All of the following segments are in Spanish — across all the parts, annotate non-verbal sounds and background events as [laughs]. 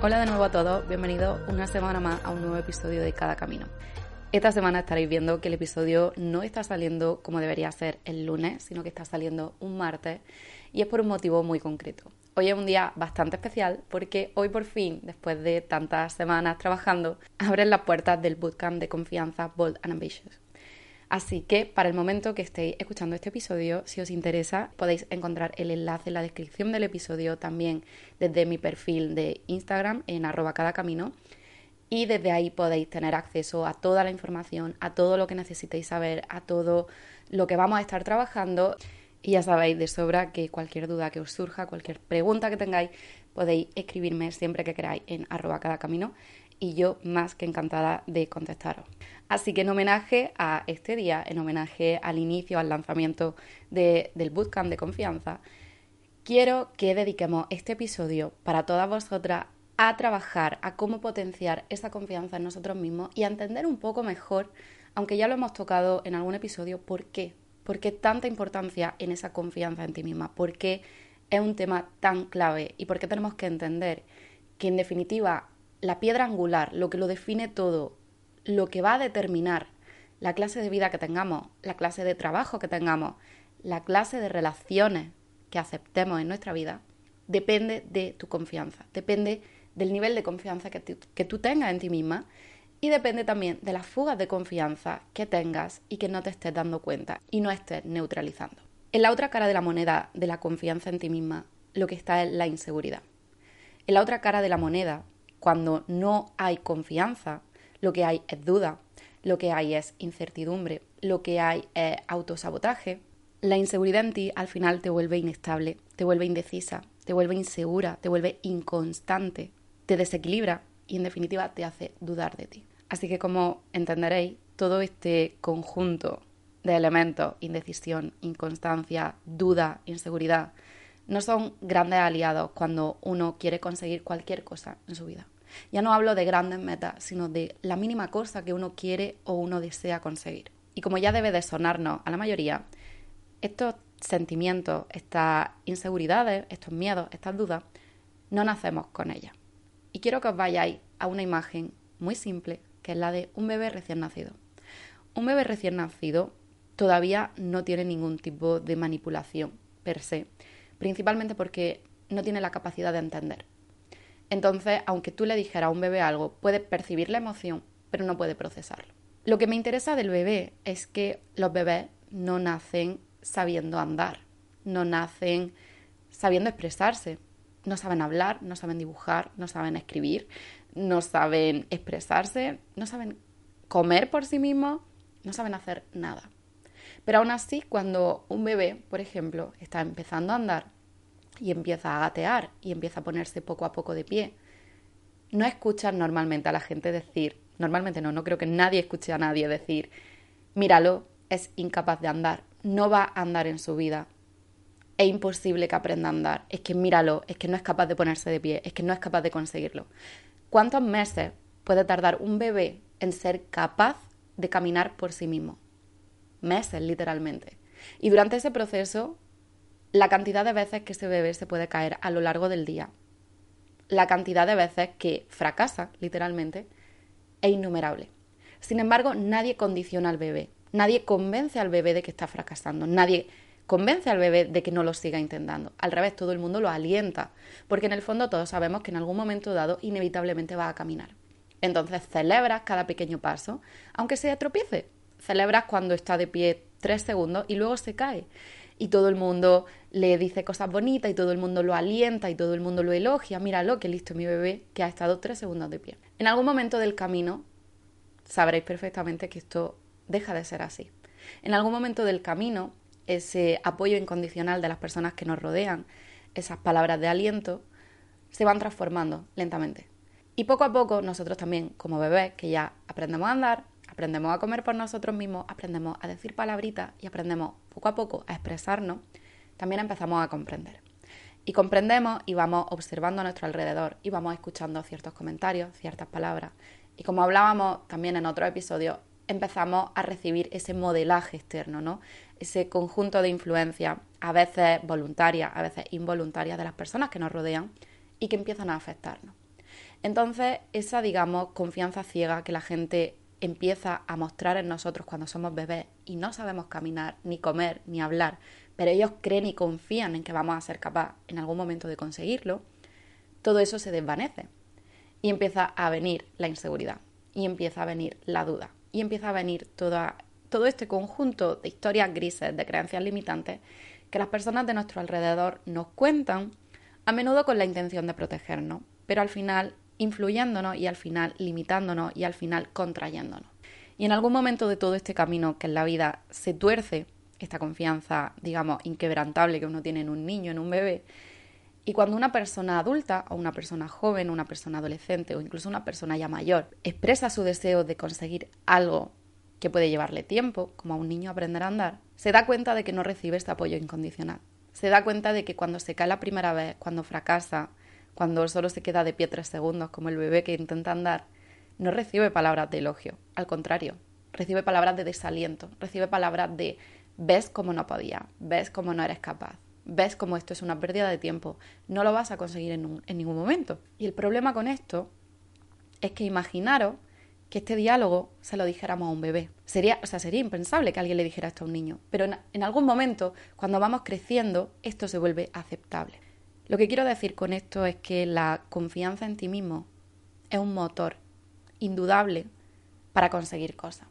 Hola de nuevo a todos, bienvenidos una semana más a un nuevo episodio de Cada Camino. Esta semana estaréis viendo que el episodio no está saliendo como debería ser el lunes, sino que está saliendo un martes y es por un motivo muy concreto. Hoy es un día bastante especial porque hoy por fin, después de tantas semanas trabajando, abren las puertas del bootcamp de confianza Bold and Ambitious. Así que para el momento que estéis escuchando este episodio, si os interesa, podéis encontrar el enlace en la descripción del episodio también desde mi perfil de Instagram en arroba cada camino. Y desde ahí podéis tener acceso a toda la información, a todo lo que necesitéis saber, a todo lo que vamos a estar trabajando. Y ya sabéis de sobra que cualquier duda que os surja, cualquier pregunta que tengáis, podéis escribirme siempre que queráis en arroba cada camino y yo más que encantada de contestaros. Así que en homenaje a este día, en homenaje al inicio, al lanzamiento del Bootcamp de Confianza, quiero que dediquemos este episodio para todas vosotras a trabajar, a cómo potenciar esa confianza en nosotros mismos y a entender un poco mejor, aunque ya lo hemos tocado en algún episodio, por qué. ¿Por qué tanta importancia en esa confianza en ti misma? ¿Por qué es un tema tan clave? ¿Y por qué tenemos que entender que en definitiva la piedra angular, lo que lo define todo, lo que va a determinar la clase de vida que tengamos, la clase de trabajo que tengamos, la clase de relaciones que aceptemos en nuestra vida, depende de tu confianza, depende del nivel de confianza que, tú tengas en ti misma y depende también de las fugas de confianza que tengas y que no te estés dando cuenta y no estés neutralizando. En la otra cara de la moneda de la confianza en ti misma, lo que está es la inseguridad. En la otra cara de la moneda cuando no hay confianza, lo que hay es duda, lo que hay es incertidumbre, lo que hay es autosabotaje. La inseguridad en ti al final te vuelve inestable, te vuelve indecisa, te vuelve insegura, te vuelve inconstante, te desequilibra y en definitiva te hace dudar de ti. Así que como entenderéis, todo este conjunto de elementos, indecisión, inconstancia, duda, inseguridad, no son grandes aliados cuando uno quiere conseguir cualquier cosa en su vida. Ya no hablo de grandes metas, sino de la mínima cosa que uno quiere o uno desea conseguir. Y como ya debe de sonarnos a la mayoría, estos sentimientos, estas inseguridades, estos miedos, estas dudas, no nacemos con ellas. Y quiero que os vayáis a una imagen muy simple, que es la de un bebé recién nacido. Un bebé recién nacido todavía no tiene ningún tipo de manipulación per se principalmente porque no tiene la capacidad de entender. Entonces, aunque tú le dijeras a un bebé algo, puede percibir la emoción, pero no puede procesarlo. Lo que me interesa del bebé es que los bebés no nacen sabiendo andar, no nacen sabiendo expresarse, no saben hablar, no saben dibujar, no saben escribir, no saben expresarse, no saben comer por sí mismos, no saben hacer nada. Pero aún así, cuando un bebé, por ejemplo, está empezando a andar y empieza a gatear y empieza a ponerse poco a poco de pie, no escuchas normalmente a la gente decir, normalmente no, no creo que nadie escuche a nadie decir, míralo, es incapaz de andar, no va a andar en su vida, es imposible que aprenda a andar, es que míralo, es que no es capaz de ponerse de pie, es que no es capaz de conseguirlo. ¿Cuántos meses puede tardar un bebé en ser capaz de caminar por sí mismo? meses literalmente. Y durante ese proceso, la cantidad de veces que ese bebé se puede caer a lo largo del día, la cantidad de veces que fracasa literalmente, es innumerable. Sin embargo, nadie condiciona al bebé, nadie convence al bebé de que está fracasando, nadie convence al bebé de que no lo siga intentando. Al revés, todo el mundo lo alienta, porque en el fondo todos sabemos que en algún momento dado inevitablemente va a caminar. Entonces celebras cada pequeño paso, aunque sea tropiece, celebras cuando está de pie tres segundos y luego se cae. Y todo el mundo le dice cosas bonitas y todo el mundo lo alienta y todo el mundo lo elogia. Míralo, que listo mi bebé que ha estado tres segundos de pie. En algún momento del camino sabréis perfectamente que esto deja de ser así. En algún momento del camino, ese apoyo incondicional de las personas que nos rodean, esas palabras de aliento, se van transformando lentamente. Y poco a poco nosotros también, como bebés, que ya aprendemos a andar, aprendemos a comer por nosotros mismos, aprendemos a decir palabritas y aprendemos poco a poco a expresarnos, también empezamos a comprender. Y comprendemos y vamos observando a nuestro alrededor y vamos escuchando ciertos comentarios, ciertas palabras. Y como hablábamos también en otro episodio, empezamos a recibir ese modelaje externo, ¿no? Ese conjunto de influencias, a veces voluntarias, a veces involuntarias, de las personas que nos rodean y que empiezan a afectarnos. Entonces, esa, digamos, confianza ciega que la gente empieza a mostrar en nosotros cuando somos bebés y no sabemos caminar, ni comer, ni hablar, pero ellos creen y confían en que vamos a ser capaces en algún momento de conseguirlo, todo eso se desvanece y empieza a venir la inseguridad y empieza a venir la duda y empieza a venir toda, todo este conjunto de historias grises, de creencias limitantes que las personas de nuestro alrededor nos cuentan, a menudo con la intención de protegernos, pero al final influyéndonos y al final limitándonos y al final contrayéndonos. Y en algún momento de todo este camino que en la vida se tuerce esta confianza, digamos, inquebrantable que uno tiene en un niño, en un bebé, y cuando una persona adulta o una persona joven, una persona adolescente o incluso una persona ya mayor expresa su deseo de conseguir algo que puede llevarle tiempo, como a un niño aprender a andar, se da cuenta de que no recibe este apoyo incondicional. Se da cuenta de que cuando se cae la primera vez, cuando fracasa, cuando solo se queda de pie tres segundos, como el bebé que intenta andar, no recibe palabras de elogio, al contrario, recibe palabras de desaliento, recibe palabras de ves cómo no podía, ves cómo no eres capaz, ves cómo esto es una pérdida de tiempo, no lo vas a conseguir en, ningún momento. Y el problema con esto es que imaginaros que este diálogo se lo dijéramos a un bebé. Sería, o sea, sería impensable que alguien le dijera esto a un niño, pero en algún momento, cuando vamos creciendo, esto se vuelve aceptable. Lo que quiero decir con esto es que la confianza en ti mismo es un motor indudable para conseguir cosas.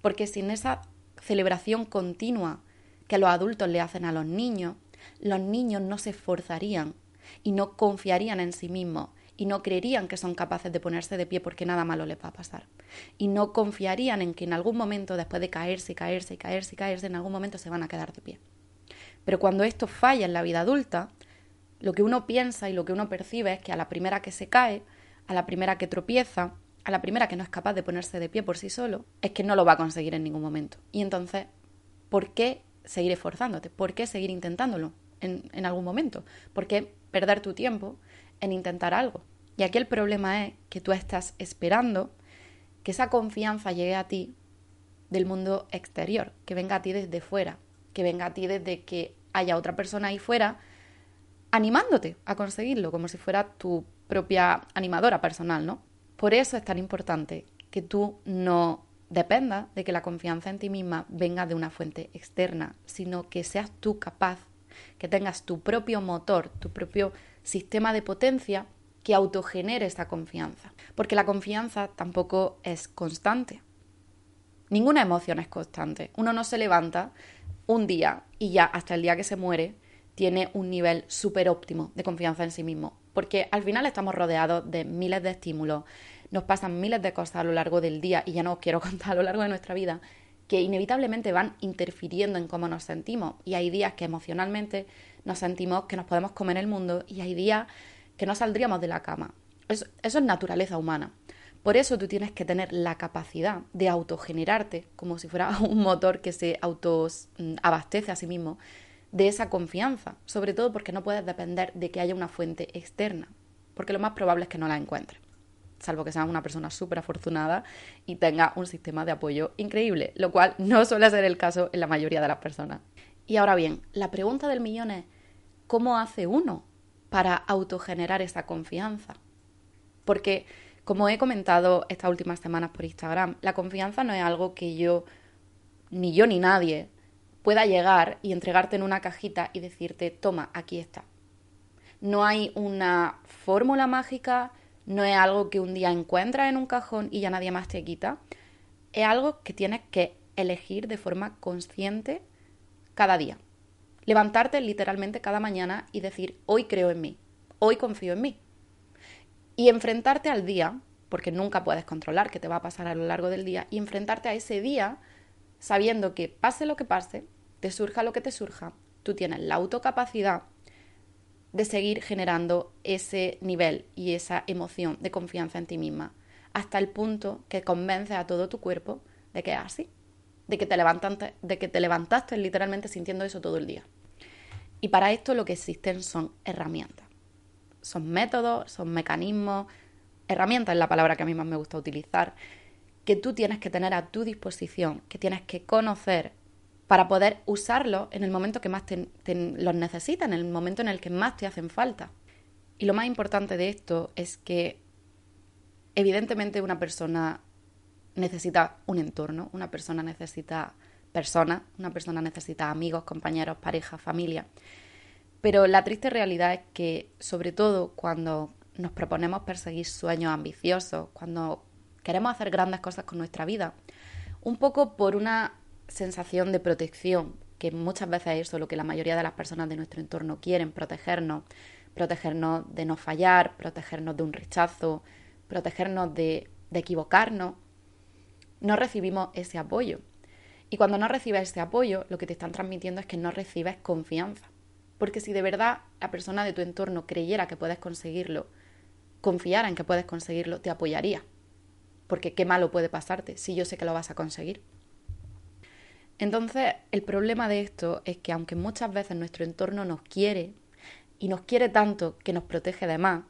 Porque sin esa celebración continua que los adultos le hacen a los niños, los niños no se esforzarían y no confiarían en sí mismos y no creerían que son capaces de ponerse de pie porque nada malo les va a pasar. Y no confiarían en que en algún momento, después de caerse, caerse, caerse, caerse, en algún momento se van a quedar de pie. Pero cuando esto falla en la vida adulta, lo que uno piensa y lo que uno percibe es que a la primera que se cae, a la primera que tropieza, a la primera que no es capaz de ponerse de pie por sí solo, es que no lo va a conseguir en ningún momento. Y entonces, ¿por qué seguir esforzándote? ¿Por qué seguir intentándolo en, en algún momento? ¿Por qué perder tu tiempo en intentar algo? Y aquí el problema es que tú estás esperando que esa confianza llegue a ti del mundo exterior, que venga a ti desde fuera, que venga a ti desde que haya otra persona ahí fuera animándote a conseguirlo, como si fuera tu propia animadora personal, ¿no? Por eso es tan importante que tú no dependas de que la confianza en ti misma venga de una fuente externa, sino que seas tú capaz, que tengas tu propio motor, tu propio sistema de potencia que autogenere esa confianza. Porque la confianza tampoco es constante. Ninguna emoción es constante. Uno no se levanta un día y ya hasta el día que se muere tiene un nivel súper óptimo de confianza en sí mismo. Porque al final estamos rodeados de miles de estímulos, nos pasan miles de cosas a lo largo del día, y ya no os quiero [laughs] contar a lo largo de nuestra vida, que inevitablemente van interfiriendo en cómo nos sentimos. Y hay días que emocionalmente nos sentimos que nos podemos comer el mundo y hay días que no saldríamos de la cama. Eso, es naturaleza humana. Por eso tú tienes que tener la capacidad de autogenerarte como si fuera [laughs] un motor que se autoabastece a sí mismo de esa confianza, sobre todo porque no puedes depender de que haya una fuente externa, porque lo más probable es que no la encuentres, salvo que seas una persona súper afortunada y tenga un sistema de apoyo increíble, lo cual no suele ser el caso en la mayoría de las personas. Y ahora bien, la pregunta del millón es, ¿cómo hace uno para autogenerar esa confianza? Porque, como he comentado estas últimas semanas por Instagram, la confianza no es algo que yo, ni yo ni nadie, pueda llegar y entregarte en una cajita y decirte, toma, aquí está. No hay una fórmula mágica, no es algo que un día encuentras en un cajón y ya nadie más te quita. Es algo que tienes que elegir de forma consciente cada día. Levantarte literalmente cada mañana y decir, hoy creo en mí, hoy confío en mí. Y enfrentarte al día, porque nunca puedes controlar qué te va a pasar a lo largo del día, y enfrentarte a ese día sabiendo que pase lo que pase, te surja lo que te surja, tú tienes la autocapacidad de seguir generando ese nivel y esa emoción de confianza en ti misma, hasta el punto que convences a todo tu cuerpo de que es así, de que te levantaste, de que te levantaste literalmente sintiendo eso todo el día. Y para esto lo que existen son herramientas. Son métodos, son mecanismos, herramientas es la palabra que a mí más me gusta utilizar, que tú tienes que tener a tu disposición, que tienes que conocer para poder usarlos en el momento que más los necesitas, en el momento en el que más te hacen falta. Y lo más importante de esto es que evidentemente una persona necesita un entorno, una persona necesita personas, una persona necesita amigos, compañeros, pareja, familia. Pero la triste realidad es que, sobre todo cuando nos proponemos perseguir sueños ambiciosos, cuando queremos hacer grandes cosas con nuestra vida, un poco por una sensación de protección, que muchas veces es eso lo que la mayoría de las personas de nuestro entorno quieren, protegernos, protegernos de no fallar, protegernos de un rechazo, protegernos de, de equivocarnos, no recibimos ese apoyo. Y cuando no recibes ese apoyo, lo que te están transmitiendo es que no recibes confianza. Porque si de verdad la persona de tu entorno creyera que puedes conseguirlo, confiara en que puedes conseguirlo, te apoyaría. Porque qué malo puede pasarte si yo sé que lo vas a conseguir. Entonces, el problema de esto es que aunque muchas veces nuestro entorno nos quiere y nos quiere tanto que nos protege de más,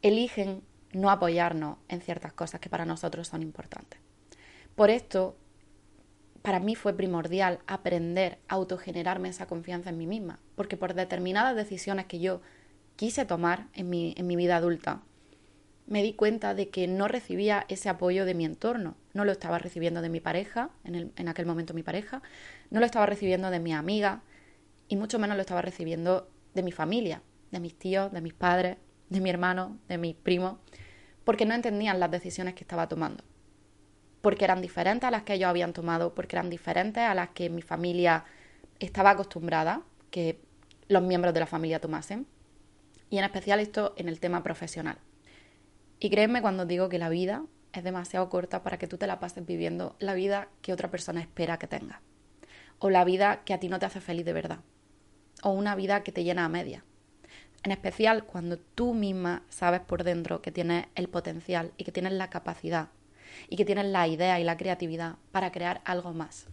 eligen no apoyarnos en ciertas cosas que para nosotros son importantes. Por esto, para mí fue primordial aprender a autogenerarme esa confianza en mí misma, porque por determinadas decisiones que yo quise tomar en mi, en mi vida adulta, me di cuenta de que no recibía ese apoyo de mi entorno. No lo estaba recibiendo de mi pareja, en, en aquel momento mi pareja, no lo estaba recibiendo de mi amiga y mucho menos lo estaba recibiendo de mi familia, de mis tíos, de mis padres, de mi hermano, de mis primos porque no entendían las decisiones que estaba tomando, porque eran diferentes a las que ellos habían tomado, porque eran diferentes a las que mi familia estaba acostumbrada que los miembros de la familia tomasen, y en especial esto en el tema profesional. Y créeme cuando digo que la vida es demasiado corta para que tú te la pases viviendo la vida que otra persona espera que tengas, o la vida que a ti no te hace feliz de verdad, o una vida que te llena a media. En especial cuando tú misma sabes por dentro que tienes el potencial y que tienes la capacidad y que tienes la idea y la creatividad para crear algo más.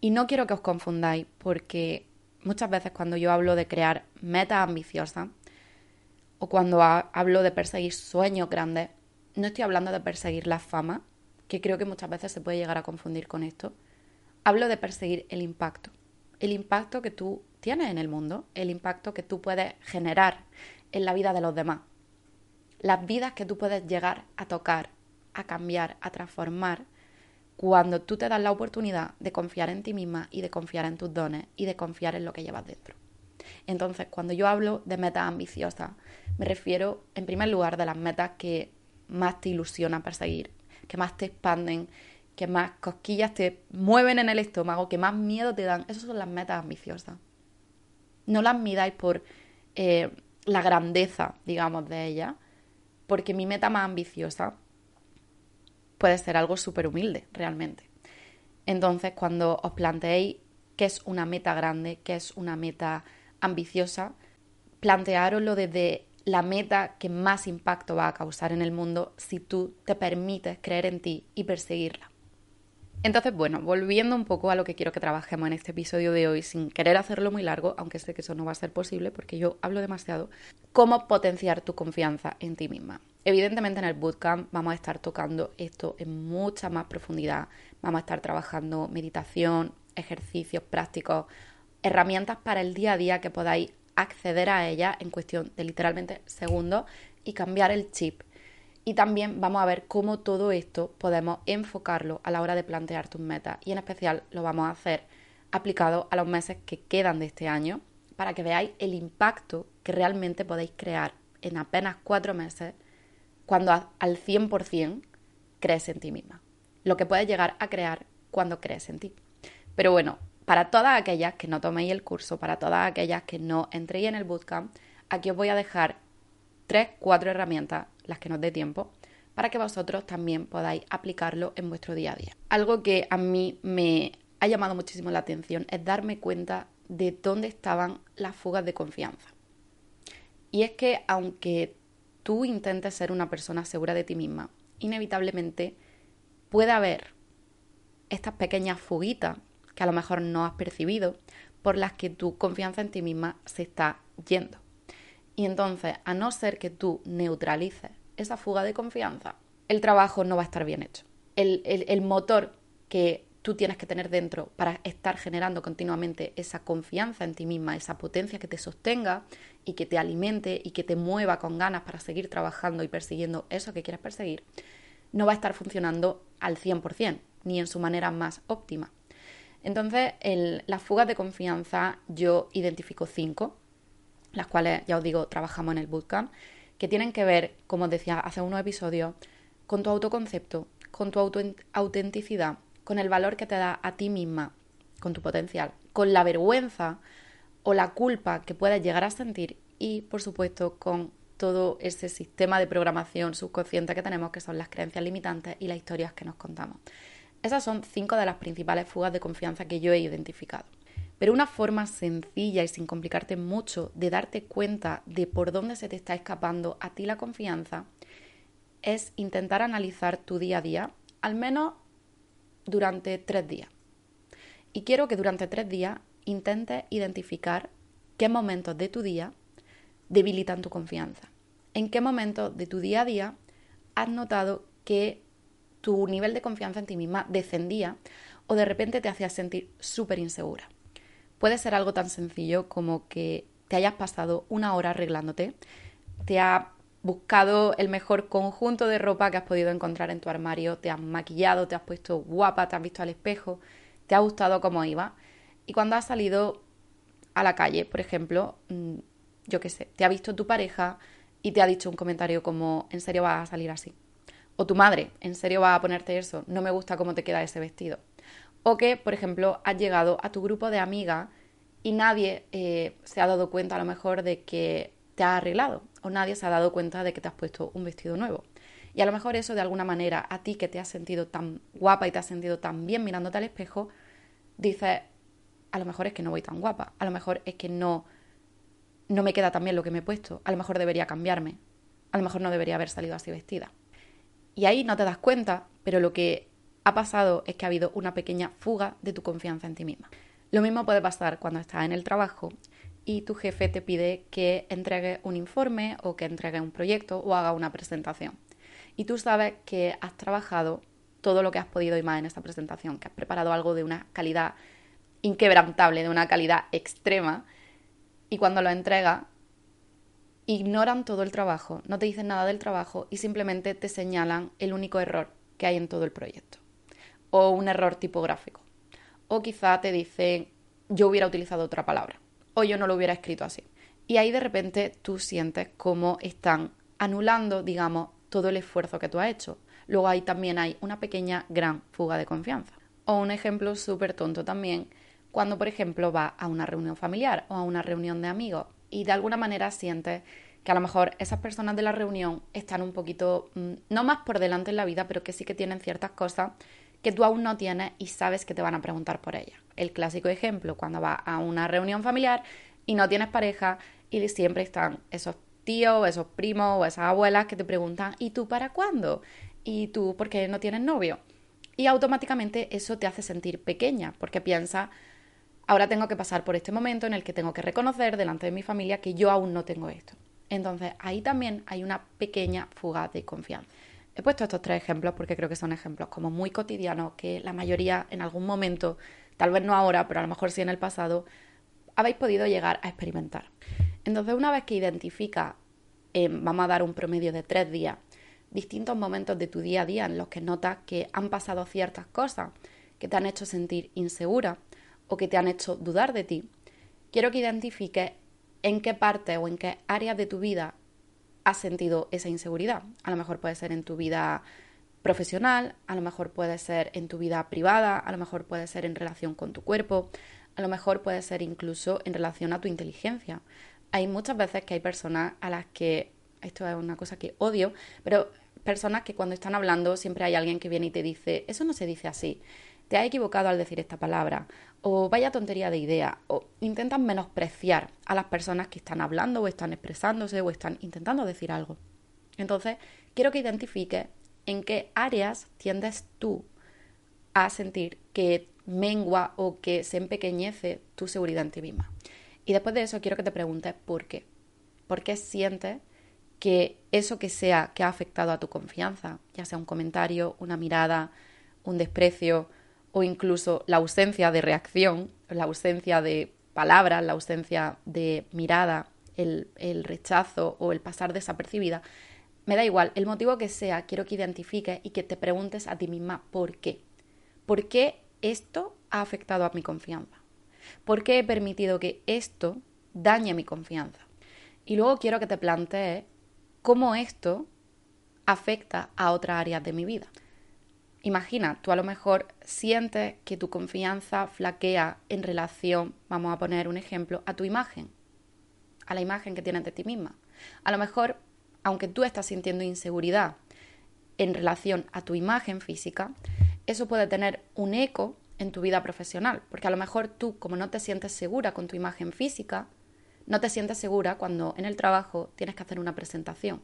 Y no quiero que os confundáis porque muchas veces cuando yo hablo de crear metas ambiciosas o cuando hablo de perseguir sueños grandes, no estoy hablando de perseguir la fama, que creo que muchas veces se puede llegar a confundir con esto. Hablo de perseguir el impacto. El impacto que tú tienes en el mundo, el impacto que tú puedes generar en la vida de los demás, las vidas que tú puedes llegar a tocar, a cambiar, a transformar, cuando tú te das la oportunidad de confiar en ti misma y de confiar en tus dones y de confiar en lo que llevas dentro. Entonces, cuando yo hablo de metas ambiciosas, me refiero en primer lugar de las metas que más te ilusionan perseguir, que más te expanden, que más cosquillas te mueven en el estómago, que más miedo te dan. Esas son las metas ambiciosas. No las midáis por eh, la grandeza, digamos, de ella, porque mi meta más ambiciosa puede ser algo súper humilde, realmente. Entonces, cuando os planteéis qué es una meta grande, qué es una meta ambiciosa, planteároslo desde la meta que más impacto va a causar en el mundo si tú te permites creer en ti y perseguirla. Entonces, bueno, volviendo un poco a lo que quiero que trabajemos en este episodio de hoy, sin querer hacerlo muy largo, aunque sé que eso no va a ser posible porque yo hablo demasiado, cómo potenciar tu confianza en ti misma. Evidentemente en el bootcamp vamos a estar tocando esto en mucha más profundidad, vamos a estar trabajando meditación, ejercicios prácticos, herramientas para el día a día que podáis acceder a ella en cuestión de literalmente segundos y cambiar el chip y también vamos a ver cómo todo esto podemos enfocarlo a la hora de plantear tus metas. Y en especial lo vamos a hacer aplicado a los meses que quedan de este año para que veáis el impacto que realmente podéis crear en apenas cuatro meses cuando al 100% crees en ti misma. Lo que puedes llegar a crear cuando crees en ti. Pero bueno, para todas aquellas que no toméis el curso, para todas aquellas que no entréis en el bootcamp, aquí os voy a dejar tres, cuatro herramientas las que nos dé tiempo, para que vosotros también podáis aplicarlo en vuestro día a día. Algo que a mí me ha llamado muchísimo la atención es darme cuenta de dónde estaban las fugas de confianza. Y es que aunque tú intentes ser una persona segura de ti misma, inevitablemente puede haber estas pequeñas fuguitas que a lo mejor no has percibido por las que tu confianza en ti misma se está yendo. Y entonces, a no ser que tú neutralices esa fuga de confianza, el trabajo no va a estar bien hecho. El, el motor que tú tienes que tener dentro para estar generando continuamente esa confianza en ti misma, esa potencia que te sostenga y que te alimente y que te mueva con ganas para seguir trabajando y persiguiendo eso que quieres perseguir, no va a estar funcionando al 100%, ni en su manera más óptima. Entonces, en las fugas de confianza yo identifico cinco las cuales, ya os digo, trabajamos en el bootcamp, que tienen que ver, como os decía hace unos episodios, con tu autoconcepto, con tu autenticidad, con el valor que te da a ti misma, con tu potencial, con la vergüenza o la culpa que puedes llegar a sentir y, por supuesto, con todo ese sistema de programación subconsciente que tenemos, que son las creencias limitantes y las historias que nos contamos. Esas son cinco de las principales fugas de confianza que yo he identificado. Pero una forma sencilla y sin complicarte mucho de darte cuenta de por dónde se te está escapando a ti la confianza es intentar analizar tu día a día, al menos durante tres días. Y quiero que durante tres días intentes identificar qué momentos de tu día debilitan tu confianza. En qué momentos de tu día a día has notado que tu nivel de confianza en ti misma descendía o de repente te hacías sentir súper insegura. Puede ser algo tan sencillo como que te hayas pasado una hora arreglándote, te ha buscado el mejor conjunto de ropa que has podido encontrar en tu armario, te has maquillado, te has puesto guapa, te has visto al espejo, te ha gustado cómo iba. Y cuando has salido a la calle, por ejemplo, mm, yo qué sé, te ha visto tu pareja y te ha dicho un comentario como, ¿en serio vas a salir así? O tu madre, ¿en serio va a ponerte eso? No me gusta cómo te queda ese vestido. O que, por ejemplo, has llegado a tu grupo de amigas y nadie eh, se ha dado cuenta a lo mejor de que te has arreglado o nadie se ha dado cuenta de que te has puesto un vestido nuevo. Y a lo mejor eso de alguna manera a ti que te has sentido tan guapa y te has sentido tan bien mirándote al espejo, dices, a lo mejor es que no voy tan guapa, a lo mejor es que no, no me queda tan bien lo que me he puesto, a lo mejor debería cambiarme, a lo mejor no debería haber salido así vestida. Y ahí no te das cuenta, pero lo que ha pasado es que ha habido una pequeña fuga de tu confianza en ti misma. Lo mismo puede pasar cuando estás en el trabajo y tu jefe te pide que entregue un informe o que entregue un proyecto o haga una presentación. Y tú sabes que has trabajado todo lo que has podido y más en esta presentación, que has preparado algo de una calidad inquebrantable, de una calidad extrema, y cuando lo entrega, ignoran todo el trabajo, no te dicen nada del trabajo y simplemente te señalan el único error que hay en todo el proyecto o un error tipográfico. O quizá te dicen, yo hubiera utilizado otra palabra, o yo no lo hubiera escrito así. Y ahí de repente tú sientes cómo están anulando, digamos, todo el esfuerzo que tú has hecho. Luego ahí también hay una pequeña gran fuga de confianza. O un ejemplo súper tonto también, cuando por ejemplo vas a una reunión familiar o a una reunión de amigos y de alguna manera sientes que a lo mejor esas personas de la reunión están un poquito, mm, no más por delante en la vida, pero que sí que tienen ciertas cosas que tú aún no tienes y sabes que te van a preguntar por ella. El clásico ejemplo, cuando vas a una reunión familiar y no tienes pareja y siempre están esos tíos, esos primos o esas abuelas que te preguntan, ¿y tú para cuándo? ¿Y tú por qué no tienes novio? Y automáticamente eso te hace sentir pequeña, porque piensa, ahora tengo que pasar por este momento en el que tengo que reconocer delante de mi familia que yo aún no tengo esto. Entonces ahí también hay una pequeña fuga de confianza. He puesto estos tres ejemplos porque creo que son ejemplos como muy cotidianos que la mayoría en algún momento, tal vez no ahora, pero a lo mejor sí en el pasado, habéis podido llegar a experimentar. Entonces, una vez que identifica, eh, vamos a dar un promedio de tres días, distintos momentos de tu día a día en los que notas que han pasado ciertas cosas que te han hecho sentir insegura o que te han hecho dudar de ti, quiero que identifiques en qué parte o en qué áreas de tu vida has sentido esa inseguridad. A lo mejor puede ser en tu vida profesional, a lo mejor puede ser en tu vida privada, a lo mejor puede ser en relación con tu cuerpo, a lo mejor puede ser incluso en relación a tu inteligencia. Hay muchas veces que hay personas a las que, esto es una cosa que odio, pero personas que cuando están hablando siempre hay alguien que viene y te dice, eso no se dice así, te has equivocado al decir esta palabra, o vaya tontería de idea, o intentan menospreciar a las personas que están hablando o están expresándose o están intentando decir algo. Entonces, quiero que identifiques en qué áreas tiendes tú a sentir que mengua o que se empequeñece tu seguridad en ti misma. Y después de eso quiero que te preguntes por qué. ¿Por qué sientes que eso que sea que ha afectado a tu confianza, ya sea un comentario, una mirada, un desprecio o incluso la ausencia de reacción, la ausencia de palabras, la ausencia de mirada, el, rechazo o el pasar desapercibida, me da igual, el motivo que sea, quiero que identifiques y que te preguntes a ti misma por qué. ¿Por qué esto ha afectado a mi confianza? ¿Por qué he permitido que esto dañe mi confianza? Y luego quiero que te plantees cómo esto afecta a otras áreas de mi vida. Imagina, tú a lo mejor sientes que tu confianza flaquea en relación, vamos a poner un ejemplo, a tu imagen, a la imagen que tienes de ti misma. A lo mejor aunque tú estás sintiendo inseguridad en relación a tu imagen física, eso puede tener un eco en tu vida profesional, porque a lo mejor tú, como no te sientes segura con tu imagen física, no te sientes segura cuando en el trabajo tienes que hacer una presentación,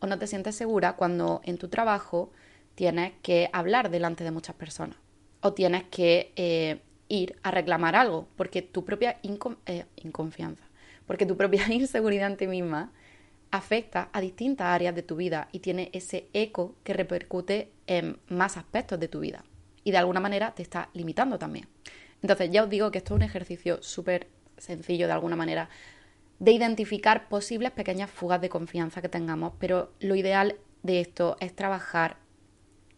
o no te sientes segura cuando en tu trabajo tienes que hablar delante de muchas personas, o tienes que eh, ir a reclamar algo, porque tu propia eh, inconfianza, porque tu propia [laughs] inseguridad en ti misma afecta a distintas áreas de tu vida y tiene ese eco que repercute en más aspectos de tu vida y de alguna manera te está limitando también. Entonces ya os digo que esto es un ejercicio súper sencillo de alguna manera de identificar posibles pequeñas fugas de confianza que tengamos, pero lo ideal de esto es trabajar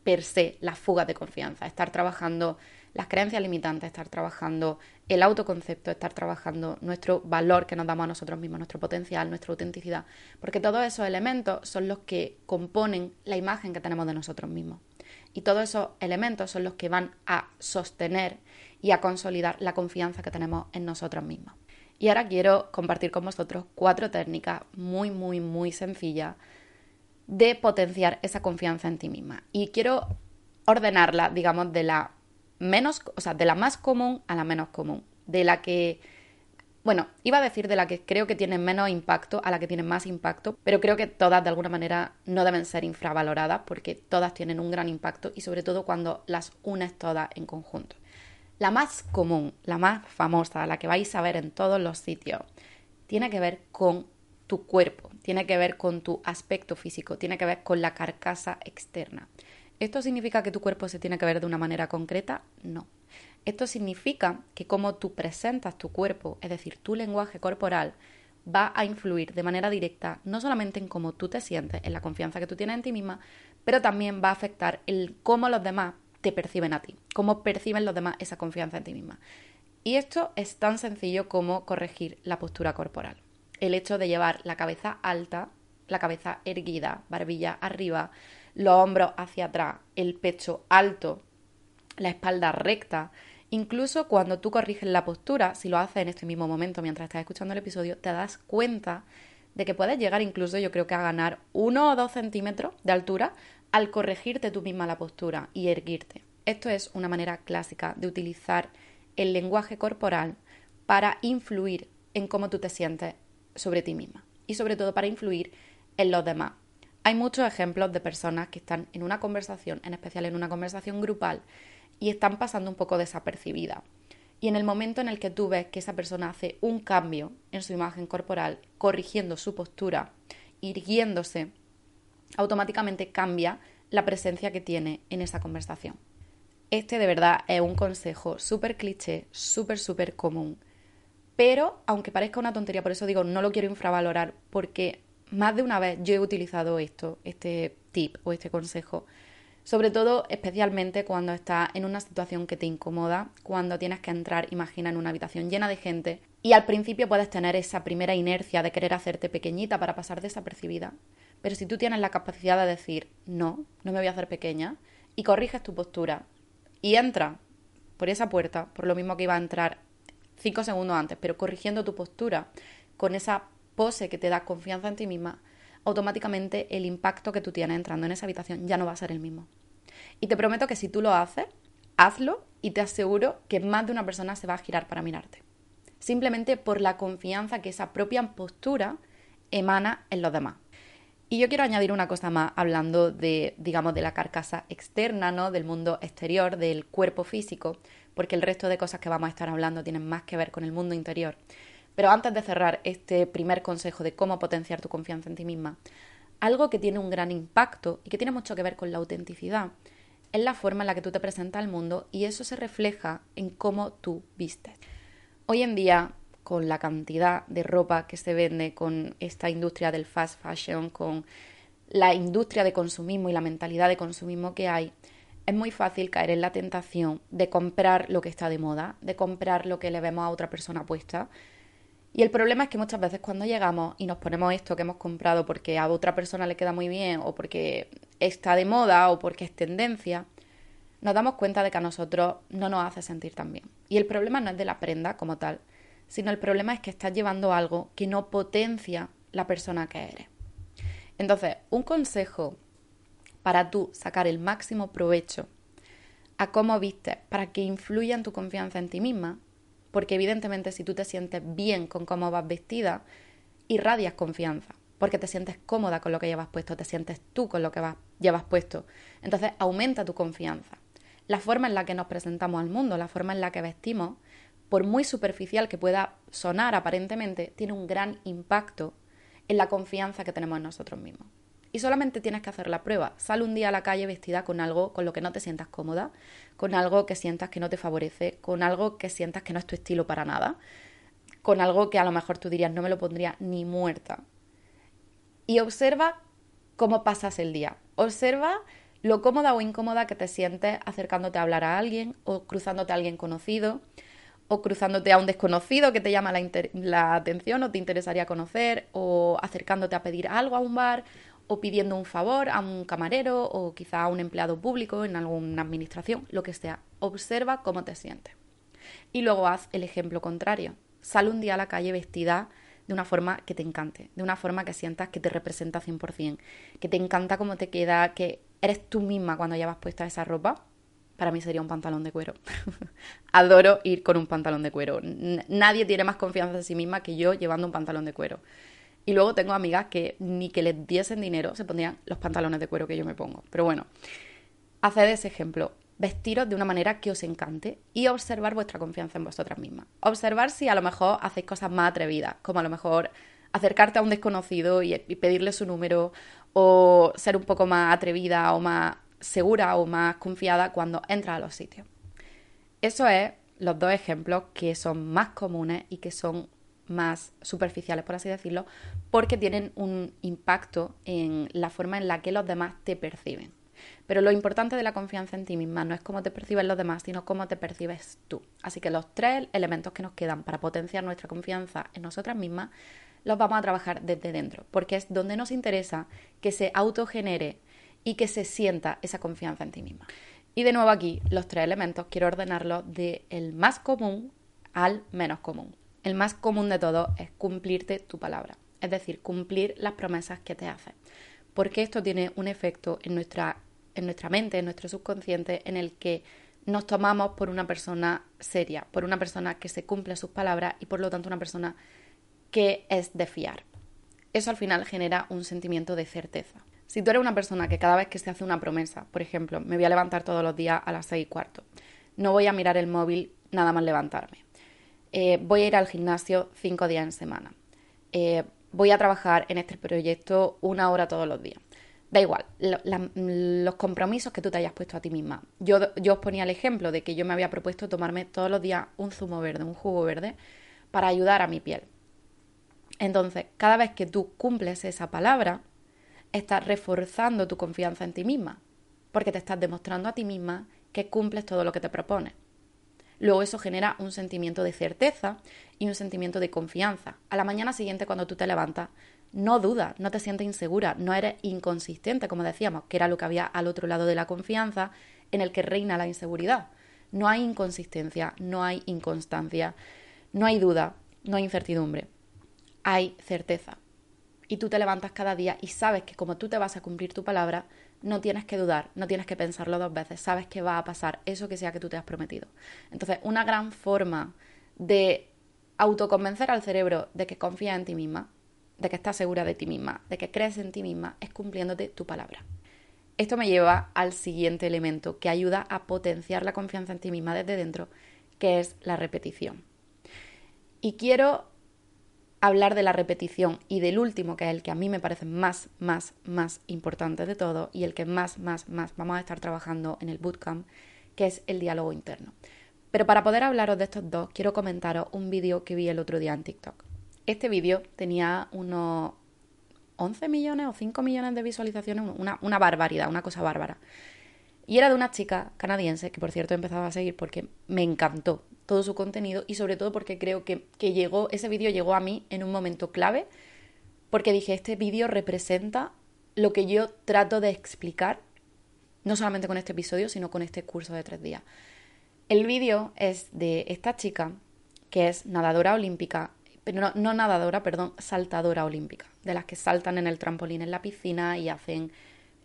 per se las fugas de confianza, estar trabajando las creencias limitantes, estar trabajando el autoconcepto, estar trabajando nuestro valor que nos damos a nosotros mismos, nuestro potencial, nuestra autenticidad, porque todos esos elementos son los que componen la imagen que tenemos de nosotros mismos. Y todos esos elementos son los que van a sostener y a consolidar la confianza que tenemos en nosotros mismos. Y ahora quiero compartir con vosotros cuatro técnicas muy, muy, muy sencillas de potenciar esa confianza en ti misma. Y quiero ordenarla, digamos, de la menos, o sea, de la más común a la menos común, de la que, bueno, iba a decir de la que creo que tiene menos impacto a la que tiene más impacto, pero creo que todas de alguna manera no deben ser infravaloradas porque todas tienen un gran impacto y sobre todo cuando las unes todas en conjunto. La más común, la más famosa, la que vais a ver en todos los sitios, tiene que ver con tu cuerpo, tiene que ver con tu aspecto físico, tiene que ver con la carcasa externa. ¿Esto significa que tu cuerpo se tiene que ver de una manera concreta? No. Esto significa que como tú presentas tu cuerpo, es decir, tu lenguaje corporal, va a influir de manera directa no solamente en cómo tú te sientes, en la confianza que tú tienes en ti misma, pero también va a afectar el cómo los demás te perciben a ti, cómo perciben los demás esa confianza en ti misma. Y esto es tan sencillo como corregir la postura corporal. El hecho de llevar la cabeza alta, la cabeza erguida, barbilla arriba, los hombros hacia atrás, el pecho alto, la espalda recta. Incluso cuando tú corriges la postura, si lo haces en este mismo momento mientras estás escuchando el episodio, te das cuenta de que puedes llegar incluso yo creo que a ganar uno o dos centímetros de altura al corregirte tú misma la postura y erguirte. Esto es una manera clásica de utilizar el lenguaje corporal para influir en cómo tú te sientes sobre ti misma y sobre todo para influir en los demás. Hay muchos ejemplos de personas que están en una conversación, en especial en una conversación grupal, y están pasando un poco desapercibida. Y en el momento en el que tú ves que esa persona hace un cambio en su imagen corporal, corrigiendo su postura, irguiéndose, automáticamente cambia la presencia que tiene en esa conversación. Este de verdad es un consejo súper cliché, súper, súper común. Pero, aunque parezca una tontería, por eso digo, no lo quiero infravalorar, porque más de una vez yo he utilizado esto, este tip o este consejo, sobre todo especialmente cuando estás en una situación que te incomoda, cuando tienes que entrar, imagina, en una habitación llena de gente y al principio puedes tener esa primera inercia de querer hacerte pequeñita para pasar desapercibida, pero si tú tienes la capacidad de decir, no, no me voy a hacer pequeña, y corriges tu postura y entra por esa puerta, por lo mismo que iba a entrar cinco segundos antes, pero corrigiendo tu postura con esa pose que te da confianza en ti misma, automáticamente el impacto que tú tienes entrando en esa habitación ya no va a ser el mismo. Y te prometo que si tú lo haces, hazlo y te aseguro que más de una persona se va a girar para mirarte. Simplemente por la confianza que esa propia postura emana en los demás. Y yo quiero añadir una cosa más hablando de, digamos, de la carcasa externa, ¿no? Del mundo exterior, del cuerpo físico, porque el resto de cosas que vamos a estar hablando tienen más que ver con el mundo interior. Pero antes de cerrar este primer consejo de cómo potenciar tu confianza en ti misma, algo que tiene un gran impacto y que tiene mucho que ver con la autenticidad es la forma en la que tú te presentas al mundo y eso se refleja en cómo tú vistes. Hoy en día con la cantidad de ropa que se vende, con esta industria del fast fashion, con la industria de consumismo y la mentalidad de consumismo que hay, es muy fácil caer en la tentación de comprar lo que está de moda, de comprar lo que le vemos a otra persona puesta. Y el problema es que muchas veces cuando llegamos y nos ponemos esto que hemos comprado porque a otra persona le queda muy bien o porque está de moda o porque es tendencia, nos damos cuenta de que a nosotros no nos hace sentir tan bien. Y el problema no es de la prenda como tal, sino el problema es que estás llevando algo que no potencia la persona que eres. Entonces, un consejo para tú sacar el máximo provecho a cómo vistes para que influya en tu confianza en ti misma, porque evidentemente si tú te sientes bien con cómo vas vestida, irradias confianza, porque te sientes cómoda con lo que llevas puesto, te sientes tú con lo que vas, llevas puesto. Entonces aumenta tu confianza. La forma en la que nos presentamos al mundo, la forma en la que vestimos, por muy superficial que pueda sonar aparentemente, tiene un gran impacto en la confianza que tenemos en nosotros mismos. Y solamente tienes que hacer la prueba. Sal un día a la calle vestida con algo con lo que no te sientas cómoda, con algo que sientas que no te favorece, con algo que sientas que no es tu estilo para nada, con algo que a lo mejor tú dirías no me lo pondría ni muerta. Y observa cómo pasas el día. Observa lo cómoda o incómoda que te sientes acercándote a hablar a alguien o cruzándote a alguien conocido o cruzándote a un desconocido que te llama la, atención o te interesaría conocer, o acercándote a pedir algo a un bar, o pidiendo un favor a un camarero o quizá a un empleado público en alguna administración, lo que sea. Observa cómo te sientes. Y luego haz el ejemplo contrario. Sal un día a la calle vestida de una forma que te encante, de una forma que sientas que te representa 100%, que te encanta cómo te queda, que eres tú misma cuando llevas puesta esa ropa para mí sería un pantalón de cuero. [laughs] Adoro ir con un pantalón de cuero. nadie tiene más confianza en sí misma que yo llevando un pantalón de cuero. Y luego tengo amigas que ni que les diesen dinero se pondrían los pantalones de cuero que yo me pongo. Pero bueno, haced ese ejemplo. Vestiros de una manera que os encante y observar vuestra confianza en vosotras mismas. Observar si a lo mejor hacéis cosas más atrevidas, como a lo mejor acercarte a un desconocido y, pedirle su número, o ser un poco más atrevida o más segura o más confiada cuando entra a los sitios. Eso es los dos ejemplos que son más comunes y que son más superficiales, por así decirlo, porque tienen un impacto en la forma en la que los demás te perciben. Pero lo importante de la confianza en ti misma no es cómo te perciben los demás, sino cómo te percibes tú. Así que los tres elementos que nos quedan para potenciar nuestra confianza en nosotras mismas los vamos a trabajar desde dentro, porque es donde nos interesa que se autogenere y que se sienta esa confianza en ti misma. Y de nuevo aquí, los tres elementos quiero ordenarlos de el más común al menos común. El más común de todo es cumplirte tu palabra, es decir, cumplir las promesas que te haces. Porque esto tiene un efecto en nuestra, en nuestra mente, en nuestro subconsciente, en el que nos tomamos por una persona seria, por una persona que se cumple sus palabras y por lo tanto una persona que es de fiar. Eso al final genera un sentimiento de certeza. Si tú eres una persona que cada vez que se hace una promesa, por ejemplo, me voy a levantar todos los días a las seis y cuarto, no voy a mirar el móvil nada más levantarme, eh, voy a ir al gimnasio cinco días en semana, eh, voy a trabajar en este proyecto una hora todos los días. Da igual, los compromisos que tú te hayas puesto a ti misma. Yo, yo os ponía el ejemplo de que yo me había propuesto tomarme todos los días un zumo verde, un jugo verde, para ayudar a mi piel. Entonces, cada vez que tú cumples esa palabra, estás reforzando tu confianza en ti misma, porque te estás demostrando a ti misma que cumples todo lo que te propones. Luego eso genera un sentimiento de certeza y un sentimiento de confianza. A la mañana siguiente cuando tú te levantas, no dudas, no te sientes insegura, no eres inconsistente, como decíamos, que era lo que había al otro lado de la confianza, en el que reina la inseguridad. No hay inconsistencia, no hay inconstancia, no hay duda, no hay incertidumbre, hay certeza. y tú te levantas cada día y sabes que como tú te vas a cumplir tu palabra, no tienes que dudar, no tienes que pensarlo dos veces, sabes que va a pasar eso que sea que tú te has prometido. Entonces, una gran forma de autoconvencer al cerebro de que confía en ti misma, de que estás segura de ti misma, de que crees en ti misma, es cumpliéndote tu palabra. Esto me lleva al siguiente elemento que ayuda a potenciar la confianza en ti misma desde dentro, que es la repetición. Y quiero hablar de la repetición y del último, que es el que a mí me parece más, más, más importante de todo y el que más, más, más vamos a estar trabajando en el bootcamp, que es el diálogo interno. Pero para poder hablaros de estos dos, quiero comentaros un vídeo que vi el otro día en TikTok. Este vídeo tenía unos 11 millones o 5 millones de visualizaciones, una, una barbaridad, una cosa bárbara. Y era de una chica canadiense, que por cierto he empezado a seguir porque me encantó todo su contenido y sobre todo porque creo que, llegó, ese vídeo llegó a mí en un momento clave, porque dije, este vídeo representa lo que yo trato de explicar, no solamente con este episodio, sino con este curso de tres días. El vídeo es de esta chica, que es nadadora olímpica, pero no, no nadadora, perdón, saltadora olímpica, de las que saltan en el trampolín en la piscina y hacen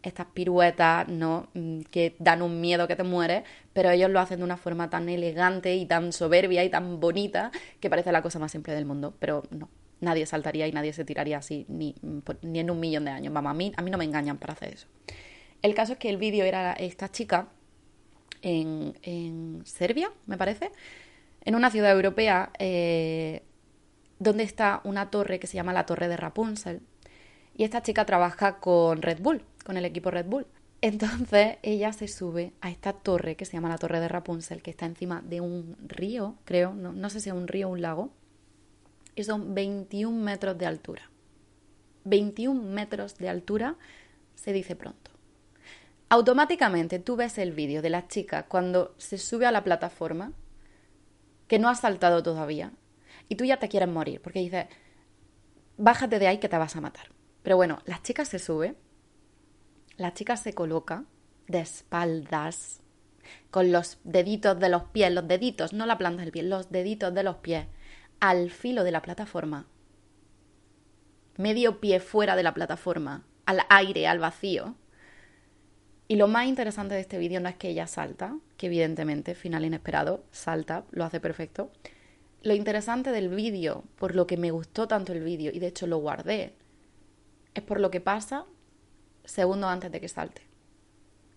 estas piruetas, ¿no? Mm, que dan un miedo que te mueres, pero ellos lo hacen de una forma tan elegante y tan soberbia y tan bonita que parece la cosa más simple del mundo, pero no. Nadie saltaría y nadie se tiraría así ni, ni en un millón de años. Vamos, a mí, a mí no me engañan para hacer eso. El caso es que el vídeo era esta chica en, en, Serbia, me parece, en una ciudad europea eh, donde está una torre que se llama la Torre de Rapunzel. Y esta chica trabaja con Red Bull, con el equipo Red Bull. Entonces ella se sube a esta torre que se llama la Torre de Rapunzel, que está encima de un río, creo, no, sé si es un río o un lago, y son 21 metros de altura. 21 metros de altura se dice pronto. Automáticamente tú ves el vídeo de la chica cuando se sube a la plataforma, que no ha saltado todavía, y tú ya te quieres morir, porque dices, bájate de ahí que te vas a matar. Pero bueno, la chica se sube la chica se coloca de espaldas, con los deditos de los pies, los deditos, no la planta del pie, los deditos de los pies, al filo de la plataforma, medio pie fuera de la plataforma, al aire, al vacío. Y lo más interesante de este vídeo no es que ella salta, que evidentemente, final inesperado, salta, lo hace perfecto. Lo interesante del vídeo, por lo que me gustó tanto el vídeo, y de hecho lo guardé, es por lo que pasa segundos antes de que salte.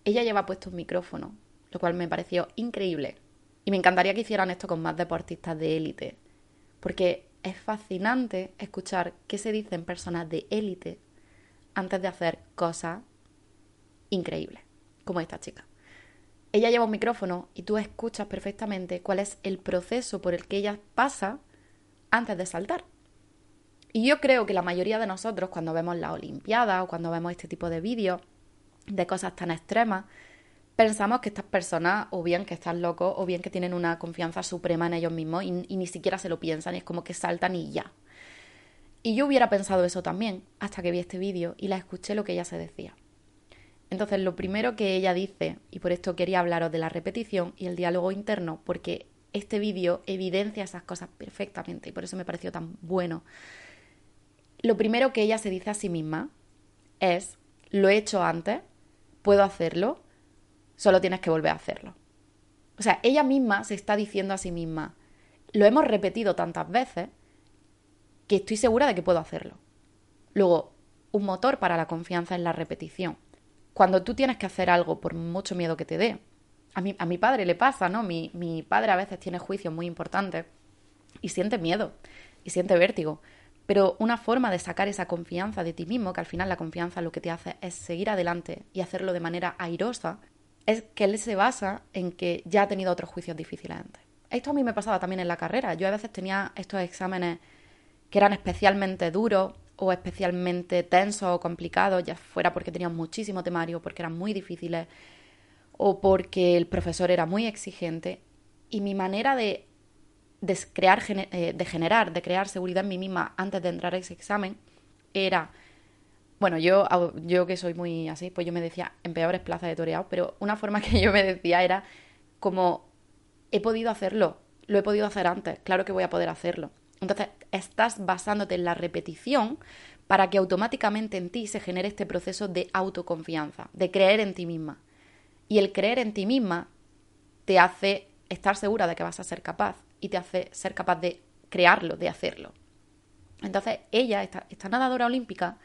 Ella lleva puesto un micrófono, lo cual me pareció increíble. Y me encantaría que hicieran esto con más deportistas de élite, porque es fascinante escuchar qué se dicen personas de élite antes de hacer cosas increíbles, como esta chica. Ella lleva un micrófono y tú escuchas perfectamente cuál es el proceso por el que ella pasa antes de saltar. Y yo creo que la mayoría de nosotros, cuando vemos la Olimpiada o cuando vemos este tipo de vídeos de cosas tan extremas, pensamos que estas personas, o bien que están locos, o bien que tienen una confianza suprema en ellos mismos y, ni siquiera se lo piensan, y es como que saltan y ya. Y yo hubiera pensado eso también hasta que vi este vídeo y la escuché lo que ella se decía. Entonces, lo primero que ella dice, y por esto quería hablaros de la repetición y el diálogo interno, porque este vídeo evidencia esas cosas perfectamente y por eso me pareció tan bueno lo primero que ella se dice a sí misma es, lo he hecho antes, puedo hacerlo, solo tienes que volver a hacerlo. O sea, ella misma se está diciendo a sí misma, lo hemos repetido tantas veces que estoy segura de que puedo hacerlo. Luego, un motor para la confianza es la repetición. Cuando tú tienes que hacer algo por mucho miedo que te dé, a mi, a mi padre le pasa, ¿no? Mi, mi padre a veces tiene juicios muy importantes y siente miedo y siente vértigo. Pero una forma de sacar esa confianza de ti mismo, que al final la confianza lo que te hace es seguir adelante y hacerlo de manera airosa, es que él se basa en que ya ha tenido otros juicios difíciles antes. Esto a mí me pasaba también en la carrera. Yo a veces tenía estos exámenes que eran especialmente duros o especialmente tensos o complicados, ya fuera porque tenían muchísimo temario, porque eran muy difíciles o porque el profesor era muy exigente. Y mi manera de de, crear, eh, de generar, de crear seguridad en mí misma antes de entrar a ese examen era, bueno, yo, yo que soy muy así, pues yo me decía en peores plazas de toreado, pero una forma que yo me decía era como, he podido hacerlo, lo he podido hacer antes, claro que voy a poder hacerlo. Entonces, estás basándote en la repetición para que automáticamente en ti se genere este proceso de autoconfianza, de creer en ti misma. Y el creer en ti misma te hace estar segura de que vas a ser capaz y te hace ser capaz de crearlo, de hacerlo. Entonces, ella, esta, nadadora olímpica,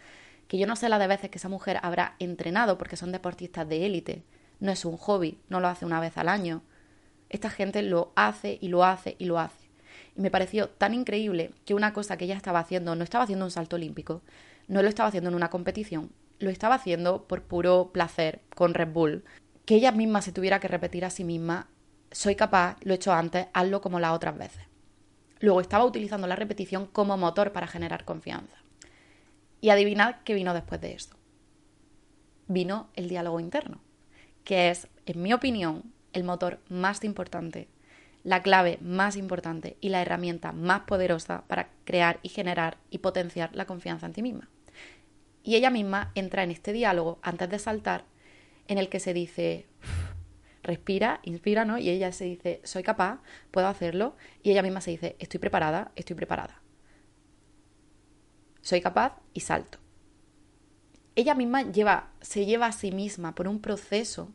que yo no sé la de veces que esa mujer habrá entrenado porque son deportistas de élite, no es un hobby, no lo hace una vez al año. Esta gente lo hace y lo hace y lo hace. Y me pareció tan increíble que una cosa que ella estaba haciendo, no estaba haciendo un salto olímpico, no lo estaba haciendo en una competición, lo estaba haciendo por puro placer con Red Bull, que ella misma se tuviera que repetir a sí misma, soy capaz, lo he hecho antes, hazlo como las otras veces. Luego estaba utilizando la repetición como motor para generar confianza. Y adivinad qué vino después de esto. Vino el diálogo interno, que es, en mi opinión, el motor más importante, la clave más importante y la herramienta más poderosa para crear y generar y potenciar la confianza en ti misma. Y ella misma entra en este diálogo antes de saltar en el que se dice, respira, inspira, ¿no? Y ella se dice, soy capaz, puedo hacerlo. Y ella misma se dice, estoy preparada, estoy preparada. Soy capaz y salto. Ella misma lleva, se lleva a sí misma por un proceso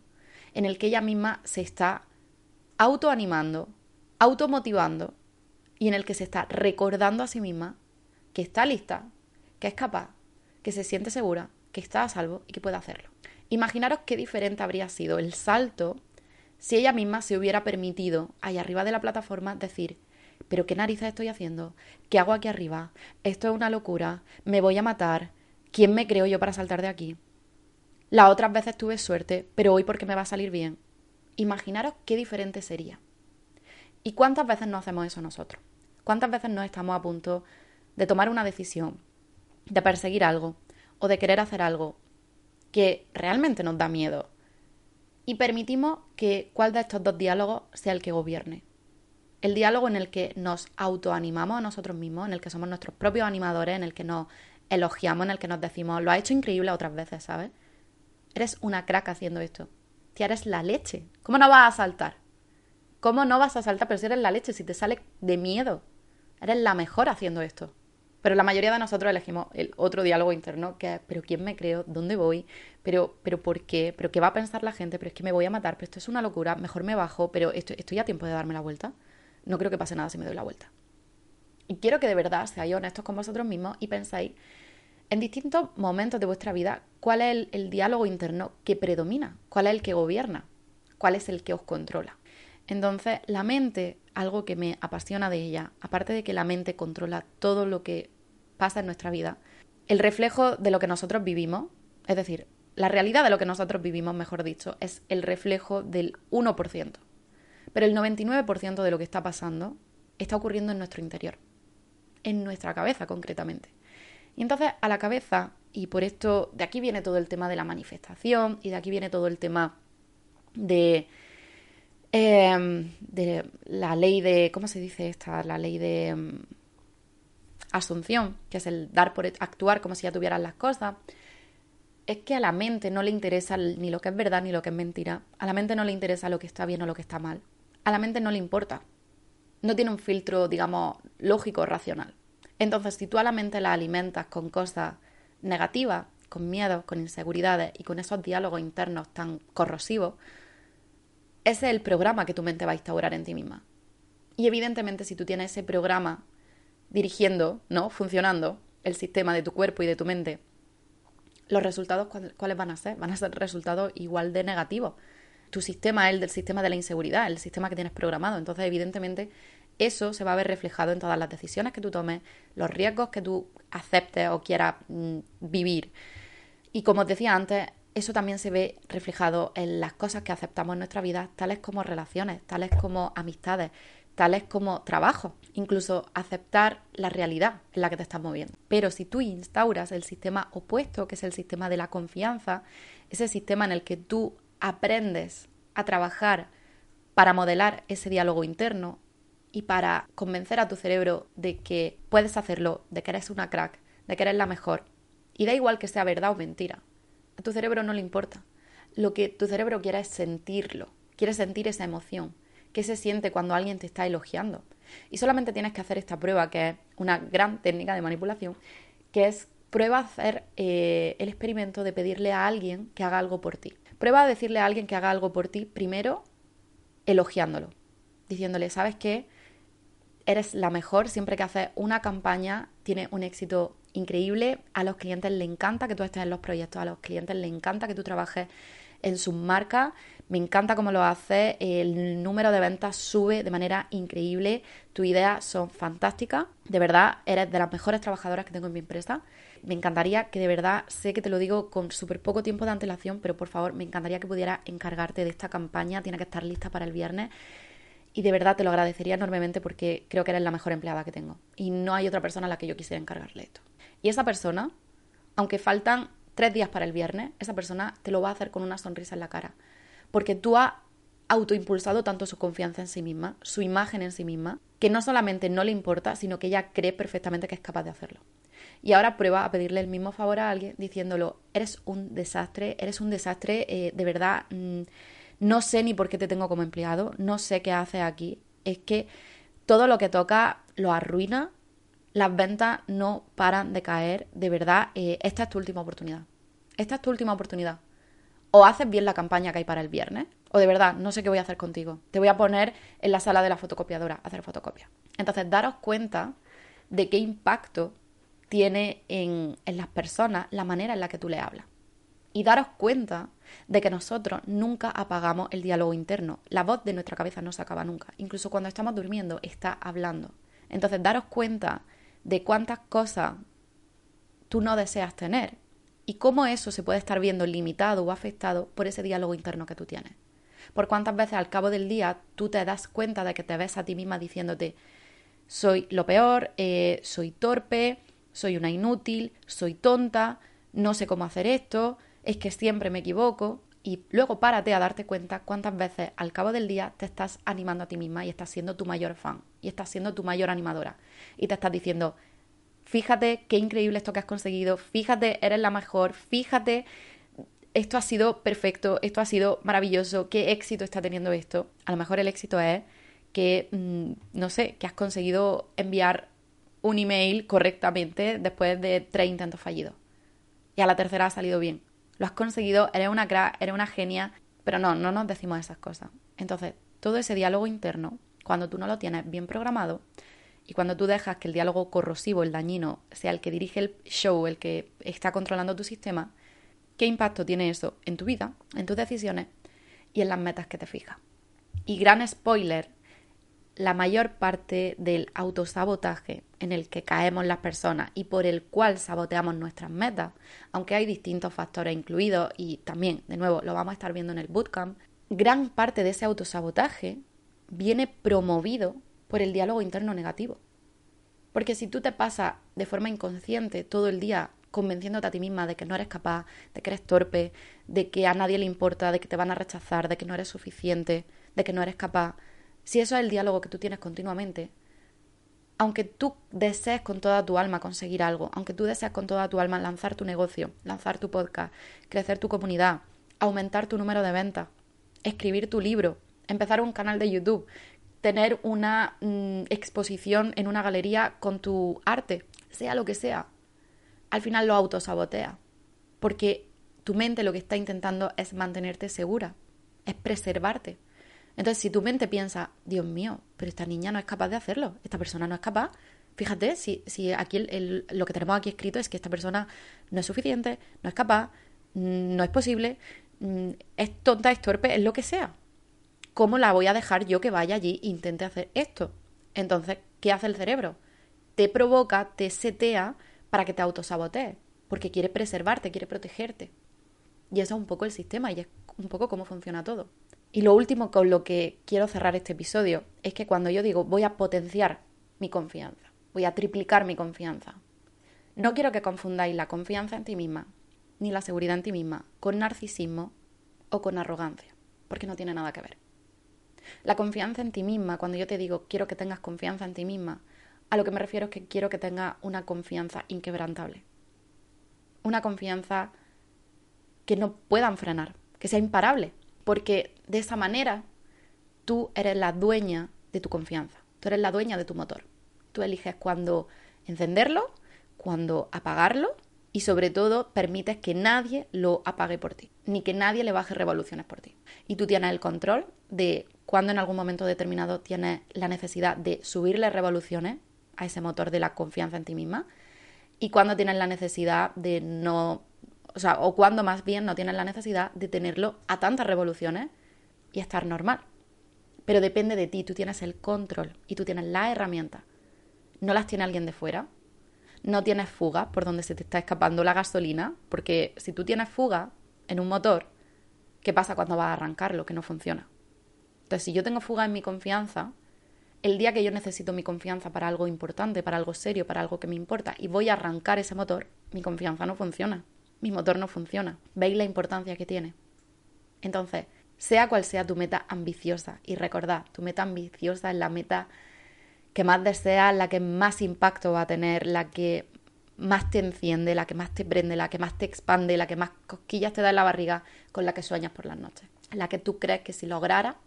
en el que ella misma se está autoanimando, automotivando y en el que se está recordando a sí misma que está lista, que es capaz, que se siente segura, que está a salvo y que puede hacerlo. Imaginaros qué diferente habría sido el salto si ella misma se hubiera permitido, ahí arriba de la plataforma, decir, pero qué narices estoy haciendo, qué hago aquí arriba, esto es una locura, me voy a matar, ¿quién me creo yo para saltar de aquí? Las otras veces tuve suerte, pero hoy porque me va a salir bien. Imaginaros qué diferente sería. ¿Y cuántas veces no hacemos eso nosotros? ¿Cuántas veces no estamos a punto de tomar una decisión, de perseguir algo o de querer hacer algo que realmente nos da miedo y permitimos que cuál de estos dos diálogos sea el que gobierne? El diálogo en el que nos autoanimamos a nosotros mismos, en el que somos nuestros propios animadores, en el que nos elogiamos, en el que nos decimos, lo ha hecho increíble otras veces, ¿sabes? Eres una crack haciendo esto. Tía, eres la leche. ¿Cómo no vas a saltar? ¿Cómo no vas a saltar? Pero si eres la leche, si te sale de miedo. Eres la mejor haciendo esto. Pero la mayoría de nosotros elegimos el otro diálogo interno que es, pero ¿quién me creo? ¿Dónde voy? ¿Pero, pero por qué? ¿Pero qué va a pensar la gente? ¿Pero es que me voy a matar? ¿Pero esto es una locura? Mejor me bajo, pero esto, estoy a tiempo de darme la vuelta. No creo que pase nada si me doy la vuelta. Y quiero que de verdad seáis honestos con vosotros mismos y pensáis en distintos momentos de vuestra vida, ¿cuál es el, diálogo interno que predomina? ¿Cuál es el que gobierna? ¿Cuál es el que os controla? Entonces, la mente, algo que me apasiona de ella, aparte de que la mente controla todo lo que pasa en nuestra vida, el reflejo de lo que nosotros vivimos, es decir, la realidad de lo que nosotros vivimos, mejor dicho, es el reflejo del 1%. Pero el 99% de lo que está pasando está ocurriendo en nuestro interior, en nuestra cabeza concretamente. Y entonces a la cabeza, y por esto de aquí viene todo el tema de la manifestación y de aquí viene todo el tema de, em, de la ley de, ¿cómo se dice esta? La ley de em, asunción, que es el dar por actuar como si ya tuvieran las cosas. Es que a la mente no le interesa ni lo que es verdad ni lo que es mentira. A la mente no le interesa lo que está bien o lo que está mal. A la mente no le importa. No tiene un filtro, digamos, lógico, racional. Entonces, si tú a la mente la alimentas con cosas negativas, con miedo, con inseguridades y con esos diálogos internos tan corrosivos, ese es el programa que tu mente va a instaurar en ti misma. Y evidentemente, si tú tienes ese programa dirigiendo, ¿no? Funcionando el sistema de tu cuerpo y de tu mente, los resultados, ¿cuáles van a ser? Van a ser resultados igual de negativos. Tu sistema es el del sistema de la inseguridad, el sistema que tienes programado. Entonces, evidentemente, eso se va a ver reflejado en todas las decisiones que tú tomes, los riesgos que tú aceptes o quieras mm, vivir. Y como os decía antes, eso también se ve reflejado en las cosas que aceptamos en nuestra vida, tales como relaciones, tales como amistades, tales como trabajo, incluso aceptar la realidad en la que te estás moviendo. Pero si tú instauras el sistema opuesto, que es el sistema de la confianza, ese sistema en el que tú aprendes a trabajar para modelar ese diálogo interno, y para convencer a tu cerebro de que puedes hacerlo, de que eres una crack, de que eres la mejor. Y da igual que sea verdad o mentira. A tu cerebro no le importa. Lo que tu cerebro quiere es sentirlo, quiere sentir esa emoción. ¿Qué se siente cuando alguien te está elogiando? Y solamente tienes que hacer esta prueba, que es una gran técnica de manipulación, que es prueba a hacer eh, el experimento de pedirle a alguien que haga algo por ti. Prueba a decirle a alguien que haga algo por ti primero elogiándolo, diciéndole, ¿sabes qué? Eres la mejor siempre que haces una campaña, tiene un éxito increíble, a los clientes les encanta que tú estés en los proyectos, a los clientes les encanta que tú trabajes en sus marcas, me encanta cómo lo haces, el número de ventas sube de manera increíble, tus ideas son fantásticas, de verdad eres de las mejores trabajadoras que tengo en mi empresa. Me encantaría que de verdad, sé que te lo digo con súper poco tiempo de antelación, pero por favor, me encantaría que pudieras encargarte de esta campaña, tiene que estar lista para el viernes. Y de verdad te lo agradecería enormemente porque creo que eres la mejor empleada que tengo. Y no hay otra persona a la que yo quisiera encargarle esto. Y esa persona, aunque faltan tres días para el viernes, esa persona te lo va a hacer con una sonrisa en la cara. Porque tú has autoimpulsado tanto su confianza en sí misma, su imagen en sí misma, que no solamente no le importa, sino que ella cree perfectamente que es capaz de hacerlo. Y ahora prueba a pedirle el mismo favor a alguien diciéndolo, eres un desastre, eres un desastre, eh, de verdad, mm, no sé ni por qué te tengo como empleado, no sé qué haces aquí, es que todo lo que toca lo arruina, las ventas no paran de caer, de verdad, eh, esta es tu última oportunidad. Esta es tu última oportunidad. O haces bien la campaña que hay para el viernes, o de verdad, no sé qué voy a hacer contigo. Te voy a poner en la sala de la fotocopiadora a hacer fotocopia. Entonces, daros cuenta de qué impacto tiene en, en las personas la manera en la que tú le hablas. Y daros cuenta de que nosotros nunca apagamos el diálogo interno. La voz de nuestra cabeza no se acaba nunca. Incluso cuando estamos durmiendo, está hablando. Entonces, daros cuenta de cuántas cosas tú no deseas tener y cómo eso se puede estar viendo limitado o afectado por ese diálogo interno que tú tienes. Por cuántas veces al cabo del día tú te das cuenta de que te ves a ti misma diciéndote soy lo peor, eh, soy torpe, soy una inútil, soy tonta, no sé cómo hacer esto, es que siempre me equivoco. Y luego párate a darte cuenta cuántas veces al cabo del día te estás animando a ti misma y estás siendo tu mayor fan y estás siendo tu mayor animadora. Y te estás diciendo, fíjate qué increíble esto que has conseguido, fíjate, eres la mejor, fíjate, esto ha sido perfecto, esto ha sido maravilloso, qué éxito está teniendo esto. A lo mejor el éxito es que, mm, no sé, que has conseguido enviar un email correctamente después de tres intentos fallidos. Y a la tercera ha salido bien lo has conseguido, eres una crack, eres una genia, pero no, no nos decimos esas cosas. Entonces, todo ese diálogo interno, cuando tú no lo tienes bien programado y cuando tú dejas que el diálogo corrosivo, el dañino, sea el que dirige el show, el que está controlando tu sistema, ¿qué impacto tiene eso en tu vida, en tus decisiones y en las metas que te fijas? Y gran spoiler, la mayor parte del autosabotaje en el que caemos las personas y por el cual saboteamos nuestras metas, aunque hay distintos factores incluidos y también, de nuevo, lo vamos a estar viendo en el bootcamp, gran parte de ese autosabotaje viene promovido por el diálogo interno negativo. Porque si tú te pasas de forma inconsciente todo el día convenciéndote a ti misma de que no eres capaz, de que eres torpe, de que a nadie le importa, de que te van a rechazar, de que no eres suficiente, de que no eres capaz, si eso es el diálogo que tú tienes continuamente, aunque tú desees con toda tu alma conseguir algo, aunque tú desees con toda tu alma lanzar tu negocio, lanzar tu podcast, crecer tu comunidad, aumentar tu número de ventas, escribir tu libro, empezar un canal de YouTube, tener una mm, exposición en una galería con tu arte, sea lo que sea, al final lo autosabotea. Porque tu mente lo que está intentando es mantenerte segura, es preservarte. Entonces, si tu mente piensa, Dios mío, pero esta niña no es capaz de hacerlo, esta persona no es capaz, fíjate, si, si aquí lo que tenemos aquí escrito es que esta persona no es suficiente, no es capaz, mm, no es posible, mm, es tonta, es torpe, es lo que sea. ¿Cómo la voy a dejar yo que vaya allí e intente hacer esto? Entonces, ¿qué hace el cerebro? Te provoca, te setea para que te autosabotees, porque quiere preservarte, quiere protegerte. Y eso es un poco el sistema y es un poco cómo funciona todo. Y lo último con lo que quiero cerrar este episodio es que cuando yo digo voy a potenciar mi confianza, voy a triplicar mi confianza, no quiero que confundáis la confianza en ti misma ni la seguridad en ti misma con narcisismo o con arrogancia, porque no tiene nada que ver. La confianza en ti misma, cuando yo te digo quiero que tengas confianza en ti misma, a lo que me refiero es que quiero que tengas una confianza inquebrantable. Una confianza que no puedan frenar, que sea imparable, porque de esa manera tú eres la dueña de tu confianza, tú eres la dueña de tu motor. Tú eliges cuándo encenderlo, cuándo apagarlo Y sobre todo, permites que nadie lo apague por ti, ni que nadie le baje revoluciones por ti. Y tú tienes el control de cuando en algún momento determinado tienes la necesidad de subirle revoluciones a ese motor de la confianza en ti misma y cuando tienes la necesidad de no, o sea, o cuando más bien no tienes la necesidad de tenerlo a tantas revoluciones y estar normal. Pero depende de ti, tú tienes el control y tú tienes la herramienta. No las tiene alguien de fuera. No tienes fuga por donde se te está escapando la gasolina, porque si tú tienes fuga en un motor, ¿qué pasa cuando vas a arrancarlo? Que no funciona. Entonces, si yo tengo fuga en mi confianza, el día que yo necesito mi confianza para algo importante, para algo serio, para algo que me importa, y voy a arrancar ese motor, mi confianza no funciona. Mi motor no funciona. ¿Veis la importancia que tiene? Entonces, sea cual sea tu meta ambiciosa, y recordad, tu meta ambiciosa es la meta que más deseas, la que más impacto va a tener, la que más te enciende, la que más te prende, la que más te expande, la que más cosquillas te da en la barriga, con la que sueñas por las noches. La que tú crees que si lograra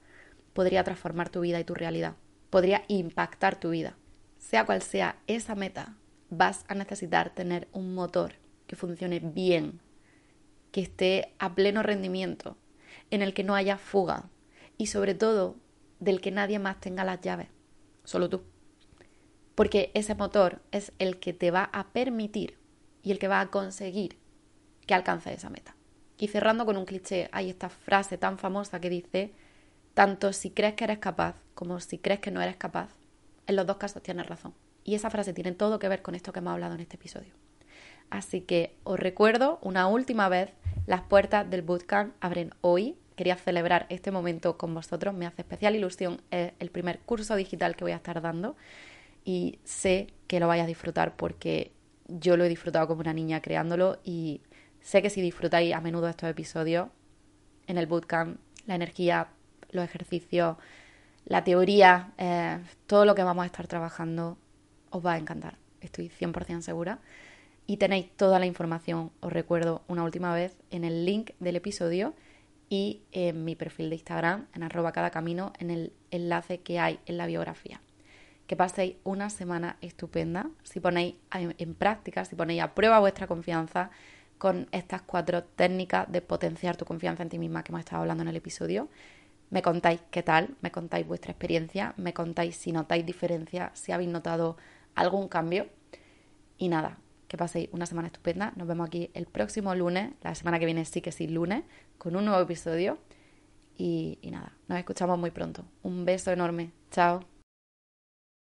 podría transformar tu vida y tu realidad podría impactar tu vida. Sea cual sea esa meta, vas a necesitar tener un motor que funcione bien, que esté a pleno rendimiento, en el que no haya fuga y sobre todo del que nadie más tenga las llaves, solo tú. Porque ese motor es el que te va a permitir y el que va a conseguir que alcances esa meta. Y cerrando con un cliché, hay esta frase tan famosa que dice, tanto si crees que eres capaz como si crees que no eres capaz, en los dos casos tienes razón. Y esa frase tiene todo que ver con esto que hemos hablado en este episodio. Así que os recuerdo una última vez, las puertas del bootcamp abren hoy. Quería celebrar este momento con vosotros, me hace especial ilusión. Es el primer curso digital que voy a estar dando y sé que lo vais a disfrutar porque yo lo he disfrutado como una niña creándolo y sé que si disfrutáis a menudo estos episodios en el bootcamp, la energía los ejercicios, la teoría, eh, todo lo que vamos a estar trabajando os va a encantar, estoy 100% segura. Y tenéis toda la información, os recuerdo una última vez, en el link del episodio y en mi perfil de Instagram, en arroba cada camino, en el enlace que hay en la biografía. Que paséis una semana estupenda, si ponéis en práctica, si ponéis a prueba vuestra confianza con estas cuatro técnicas de potenciar tu confianza en ti misma que hemos estado hablando en el episodio me contáis qué tal, me contáis vuestra experiencia, me contáis si notáis diferencia, si habéis notado algún cambio. Y nada, que paséis una semana estupenda. Nos vemos aquí el próximo lunes, la semana que viene sí que sí, lunes, con un nuevo episodio. Y, nada, nos escuchamos muy pronto. Un beso enorme. Chao.